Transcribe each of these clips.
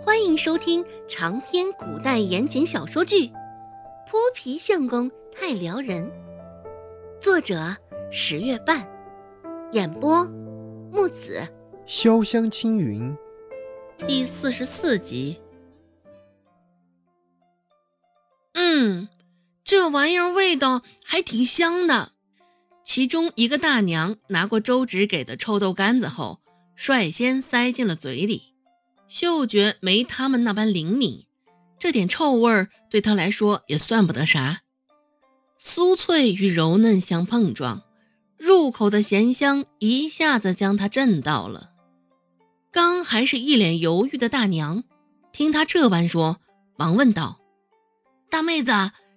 欢迎收听长篇古代言情小说剧《泼皮相公太撩人》，作者十月半，演播木子潇湘青云，第四十四集。嗯，这玩意儿味道还挺香的。其中一个大娘拿过周芷给的臭豆干子后，率先塞进了嘴里。嗅觉没他们那般灵敏，这点臭味儿对他来说也算不得啥。酥脆与柔嫩相碰撞，入口的咸香一下子将他震到了。刚还是一脸犹豫的大娘，听他这般说，忙问道：“大妹子，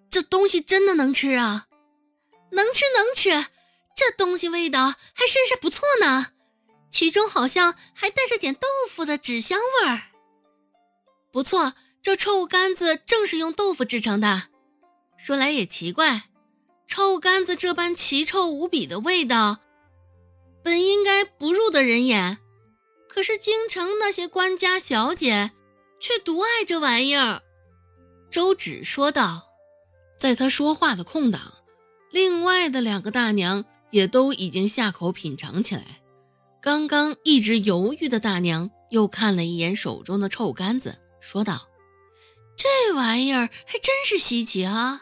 这东西真的能吃啊？能吃能吃，这东西味道还甚是不错呢。”其中好像还带着点豆腐的纸香味儿，不错，这臭干子正是用豆腐制成的。说来也奇怪，臭干子这般奇臭无比的味道，本应该不入的人眼，可是京城那些官家小姐却独爱这玩意儿。周芷说道。在他说话的空档，另外的两个大娘也都已经下口品尝起来。刚刚一直犹豫的大娘又看了一眼手中的臭干子，说道：“这玩意儿还真是稀奇啊，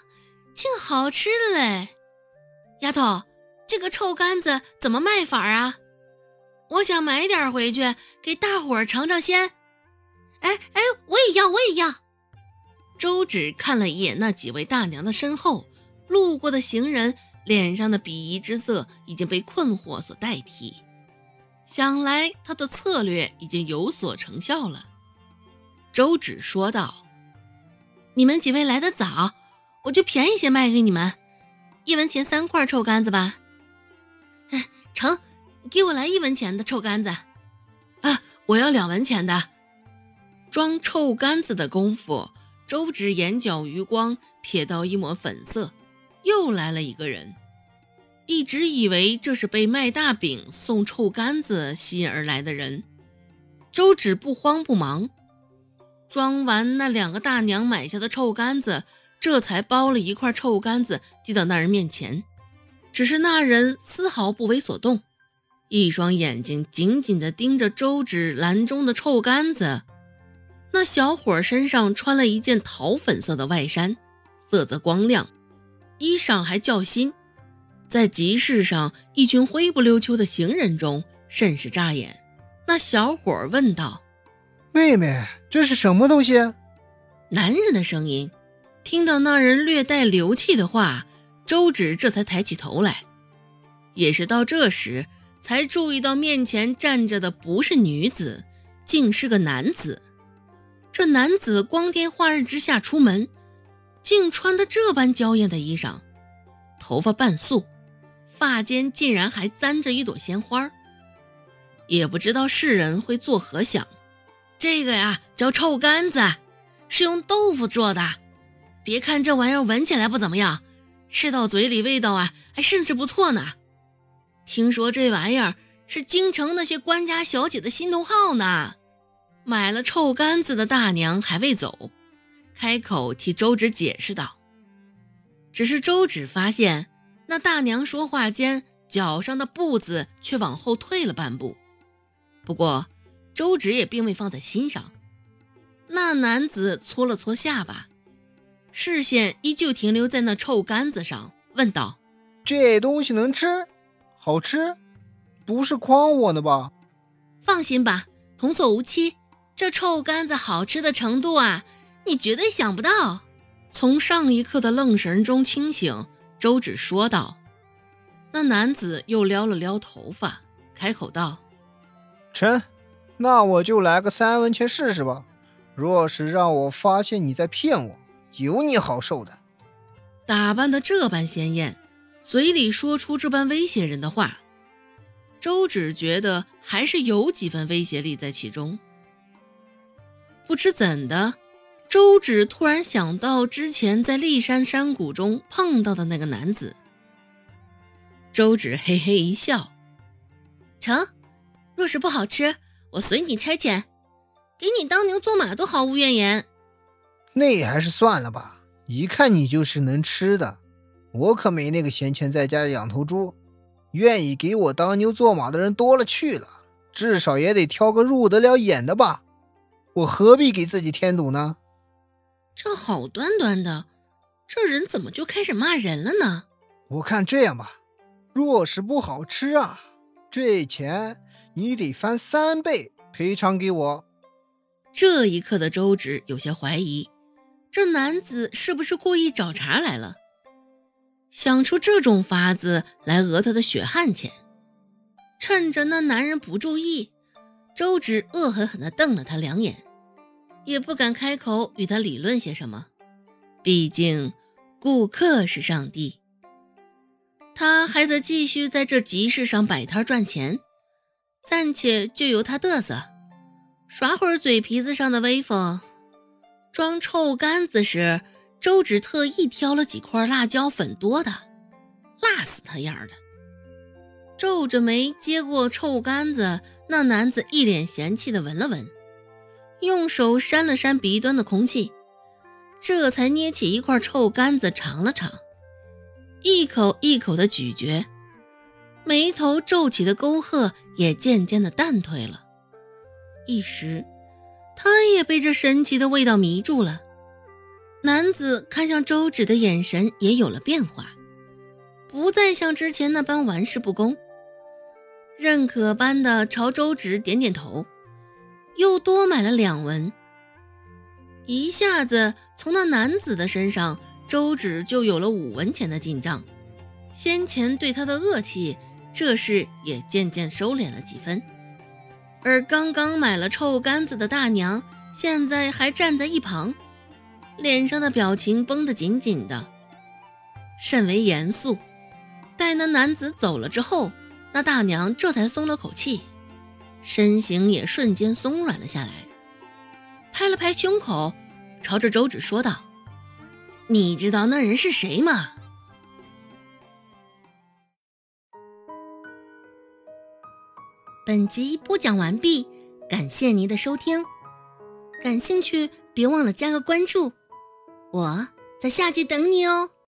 竟好吃的嘞！丫头，这个臭干子怎么卖法啊？我想买点回去给大伙儿尝尝鲜。哎哎，我也要，我也要。”周芷看了一眼那几位大娘的身后，路过的行人脸上的鄙夷之色已经被困惑所代替。想来他的策略已经有所成效了，周芷说道：“你们几位来得早，我就便宜些卖给你们，一文钱三块臭干子吧。”“哎，成，给我来一文钱的臭干子。”“啊，我要两文钱的。”装臭干子的功夫，周芷眼角余光瞥到一抹粉色，又来了一个人。一直以为这是被卖大饼送臭干子吸引而来的人，周芷不慌不忙，装完那两个大娘买下的臭干子，这才包了一块臭干子递到那人面前。只是那人丝毫不为所动，一双眼睛紧紧地盯着周芷篮中的臭干子。那小伙身上穿了一件桃粉色的外衫，色泽光亮，衣裳还较新。在集市上，一群灰不溜秋的行人中，甚是扎眼。那小伙问道：“妹妹，这是什么东西？”男人的声音。听到那人略带流气的话，周芷这才抬起头来。也是到这时，才注意到面前站着的不是女子，竟是个男子。这男子光天化日之下出门，竟穿的这般娇艳的衣裳，头发半素。发间竟然还簪着一朵鲜花，也不知道世人会作何想。这个呀叫臭干子，是用豆腐做的。别看这玩意儿闻起来不怎么样，吃到嘴里味道啊还甚是不错呢。听说这玩意儿是京城那些官家小姐的心头好呢。买了臭干子的大娘还未走，开口替周芷解释道。只是周芷发现。那大娘说话间，脚上的步子却往后退了半步。不过，周芷也并未放在心上。那男子搓了搓下巴，视线依旧停留在那臭干子上，问道：“这东西能吃？好吃？不是诓我呢吧？”放心吧，童叟无欺。这臭干子好吃的程度啊，你绝对想不到。从上一刻的愣神中清醒。周芷说道：“那男子又撩了撩头发，开口道：‘成，那我就来个三文钱试试吧。若是让我发现你在骗我，有你好受的。’打扮的这般鲜艳，嘴里说出这般威胁人的话，周芷觉得还是有几分威胁力在其中。不知怎的。”周芷突然想到之前在骊山山谷中碰到的那个男子。周芷嘿嘿一笑：“成，若是不好吃，我随你差遣。给你当牛做马都毫无怨言。那还是算了吧，一看你就是能吃的。我可没那个闲钱在家养头猪，愿意给我当牛做马的人多了去了，至少也得挑个入得了眼的吧。我何必给自己添堵呢？这好端端的，这人怎么就开始骂人了呢？我看这样吧，若是不好吃啊，这钱你得翻三倍赔偿给我。这一刻的周芷有些怀疑，这男子是不是故意找茬来了，想出这种法子来讹他的血汗钱。趁着那男人不注意，周芷恶狠狠地瞪了他两眼。也不敢开口与他理论些什么，毕竟顾客是上帝，他还得继续在这集市上摆摊赚钱，暂且就由他嘚瑟，耍会儿嘴皮子上的威风。装臭干子时，周芷特意挑了几块辣椒粉多的，辣死他样的。皱着眉接过臭干子，那男子一脸嫌弃的闻了闻。用手扇了扇鼻端的空气，这才捏起一块臭干子尝了尝，一口一口的咀嚼，眉头皱起的沟壑也渐渐的淡退了。一时，他也被这神奇的味道迷住了。男子看向周芷的眼神也有了变化，不再像之前那般玩世不恭，认可般的朝周芷点点头。又多买了两文，一下子从那男子的身上，周芷就有了五文钱的进账。先前对他的恶气，这事也渐渐收敛了几分。而刚刚买了臭干子的大娘，现在还站在一旁，脸上的表情绷得紧紧的，甚为严肃。待那男子走了之后，那大娘这才松了口气。身形也瞬间松软了下来，拍了拍胸口，朝着周芷说道：“你知道那人是谁吗？”本集播讲完毕，感谢您的收听。感兴趣，别忘了加个关注，我在下集等你哦。